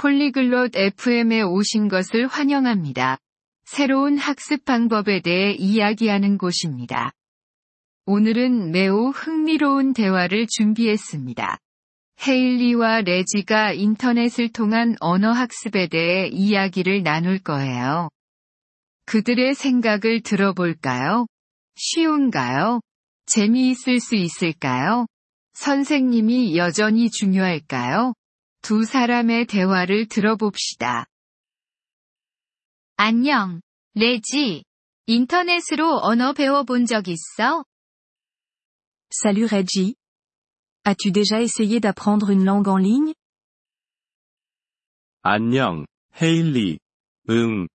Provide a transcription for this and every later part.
폴리글롯 FM에 오신 것을 환영합니다. 새로운 학습 방법에 대해 이야기하는 곳입니다. 오늘은 매우 흥미로운 대화를 준비했습니다. 헤일리와 레지가 인터넷을 통한 언어 학습에 대해 이야기를 나눌 거예요. 그들의 생각을 들어볼까요? 쉬운가요? 재미있을 수 있을까요? 선생님이 여전히 중요할까요? 두 사람의 대화를 들어봅시다. 안녕, 레지. 인터넷으로 언어 배워본 적 있어? Salut Reggie. As-tu déjà essayé d'apprendre une langue en ligne 안녕, 헤일리. 응,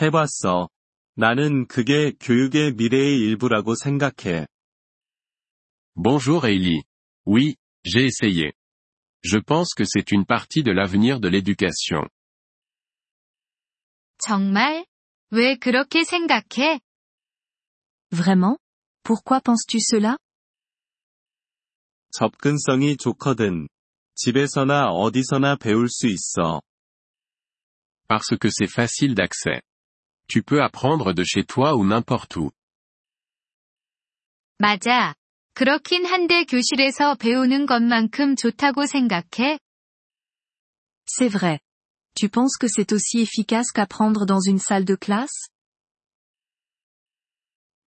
해봤어. 나는 그게 교육의 미래의 일부라고 생각해. Bonjour Hailey. Oui, j'ai essayé. Je pense que c'est une partie de l'avenir de l'éducation. 정말? 왜 그렇게 생각해? Vraiment Pourquoi penses-tu cela 접근성이 좋거든. 집에서나 어디서나 배울 수 있어. Parce que c'est facile d'accès. Tu peux apprendre de chez toi ou n'importe où. 맞아. 그렇긴 한데 교실에서 배우는 것만큼 좋다고 생각해? C'est vrai. Tu penses que c'est aussi efficace qu'apprendre dans une salle de classe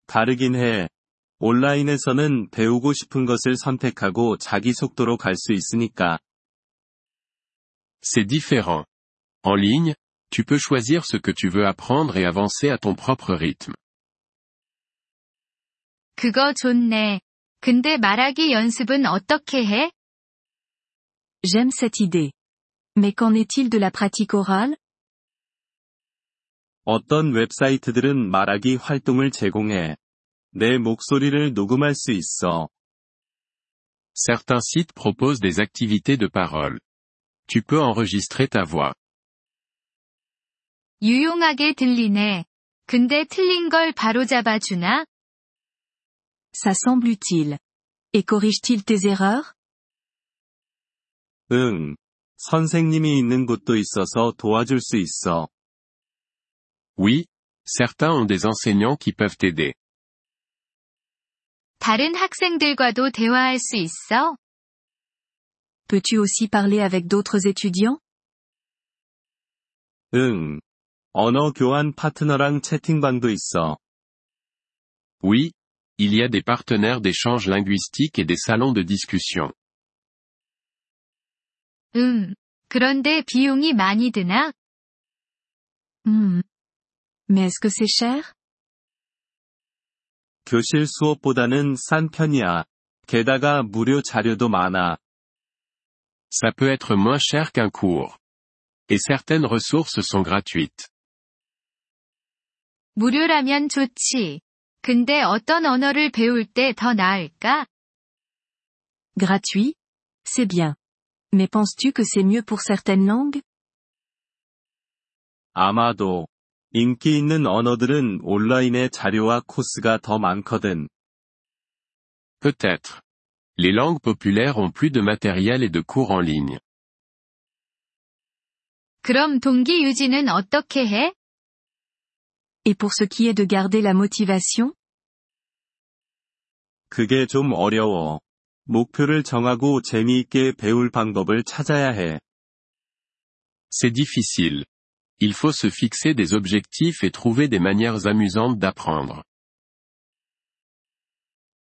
다르긴 해. 온라인에서는 배우고 싶은 것을 선택하고 자기 속도로 갈 수 있으니까. C'est différent. En ligne, tu peux choisir ce que tu veux apprendre et avancer à ton propre rythme. 그거 좋네. 근데 말하기 연습은 어떻게 해? J'aime cette idée. Mais qu'en est-il de la pratique orale 어떤 웹사이트들은 말하기 활동을 제공해. 내 목소리를 녹음할 수 있어. Certains sites proposent des activités de parole. Tu peux enregistrer ta voix. 유용하게 들리네. 근데 틀린 걸 바로잡아 주나? Ça semble utile. Et corrige-t-il tes erreurs 응. 선생님이 있는 곳도 있어서 도와줄 수 있어. Oui, certains ont des enseignants qui peuvent t'aider. 다른 학생들과도 대화할 수 있어? Peux-tu aussi parler avec d'autres étudiants 응. 언어 교환 파트너랑 채팅방도 있어. Oui, il y a des partenaires d'échange linguistique et des salons de discussion. 음. 그런데 비용이 많이 드나? Hmm. Mais est-ce que c'est cher 교실 수업보다는 싼 편이야. 게다가 무료 자료도 많아. Ça peut être moins cher qu'un cours. Et certaines ressources sont gratuites. 무료라면 좋지. 근데 어떤 언어를 배울 때 더 나을까? Gratuit C'est bien. Mais penses-tu que c'est mieux pour certaines langues 아마도 인기 있는 언어들은 온라인의 자료와 코스가 더 많거든. Peut-être. Les langues populaires ont plus de matériel et de cours en ligne. 그럼 동기 유지는 어떻게 해? Et pour ce qui est de garder la motivation 그게 좀 어려워. 목표를 정하고 재미있게 배울 방법을 찾아야 해. C'est difficile. Il faut se fixer des objectifs et trouver des manières amusantes d'apprendre.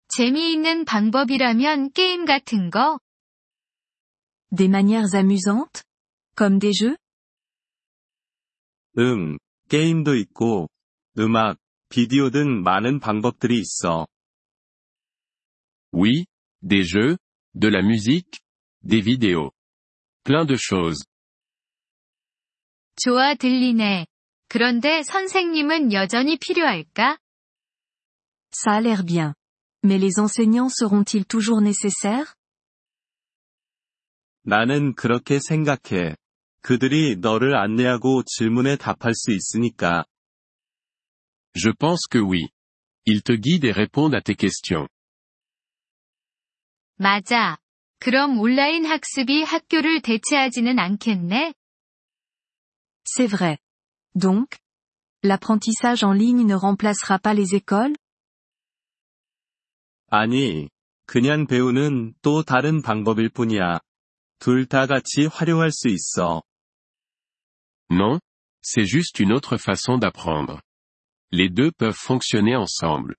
재미있는 방법이라면 게임 같은 거? Des manières amusantes Comme des jeux 응, 게임도 있고, 음악, 비디오 등 많은 방법들이 있어. Oui, des jeux, de la musique, des vidéos. Plein de choses. 좋아 들리네. 그런데 선생님은 여전히 필요할까? Ça a l'air bien. Mais les enseignants seront-ils toujours nécessaires 나는 그렇게 생각해. 그들이 너를 안내하고 질문에 답할 수 있으니까. Je pense que oui. Ils te guident et répondent à tes questions. 맞아. 그럼 온라인 학습이 학교를 대체하지는 않겠네? C'est vrai. Donc, l'apprentissage en ligne ne remplacera pas les écoles 아니, 그냥 배우는 또 다른 방법일 뿐이야. 둘 다 같이 활용할 수 있어. Non, c'est juste une autre façon d'apprendre. Les deux peuvent fonctionner ensemble.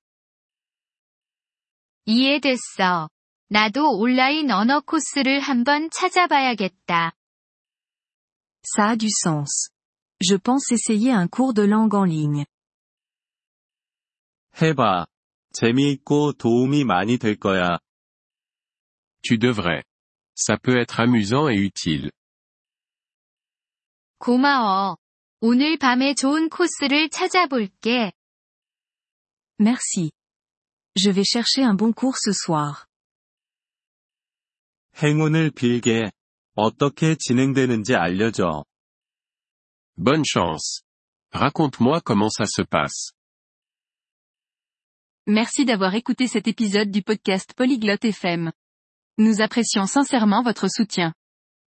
이해됐어. 나도 온라인 언어 코스를 한번 찾아봐야겠다. Ça a du sens. Je pense essayer un cours de langue en ligne. 해봐. 재미있고 도움이 많이 될 거야. Tu devrais. Ça peut être amusant et utile. 고마워. 오늘 밤에 좋은 코스를 찾아볼게. Merci. Je vais chercher un bon cours ce soir. 행운을 빌게. 어떻게 진행되는지 알려줘. Bonne chance. Raconte-moi comment ça se passe. Merci d'avoir écouté cet épisode du podcast Polyglotte FM. Nous apprécions sincèrement votre soutien.